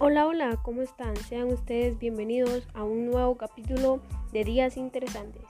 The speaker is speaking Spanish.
Hola, hola, ¿cómo están? Sean ustedes bienvenidos a un nuevo capítulo de Días Interesantes.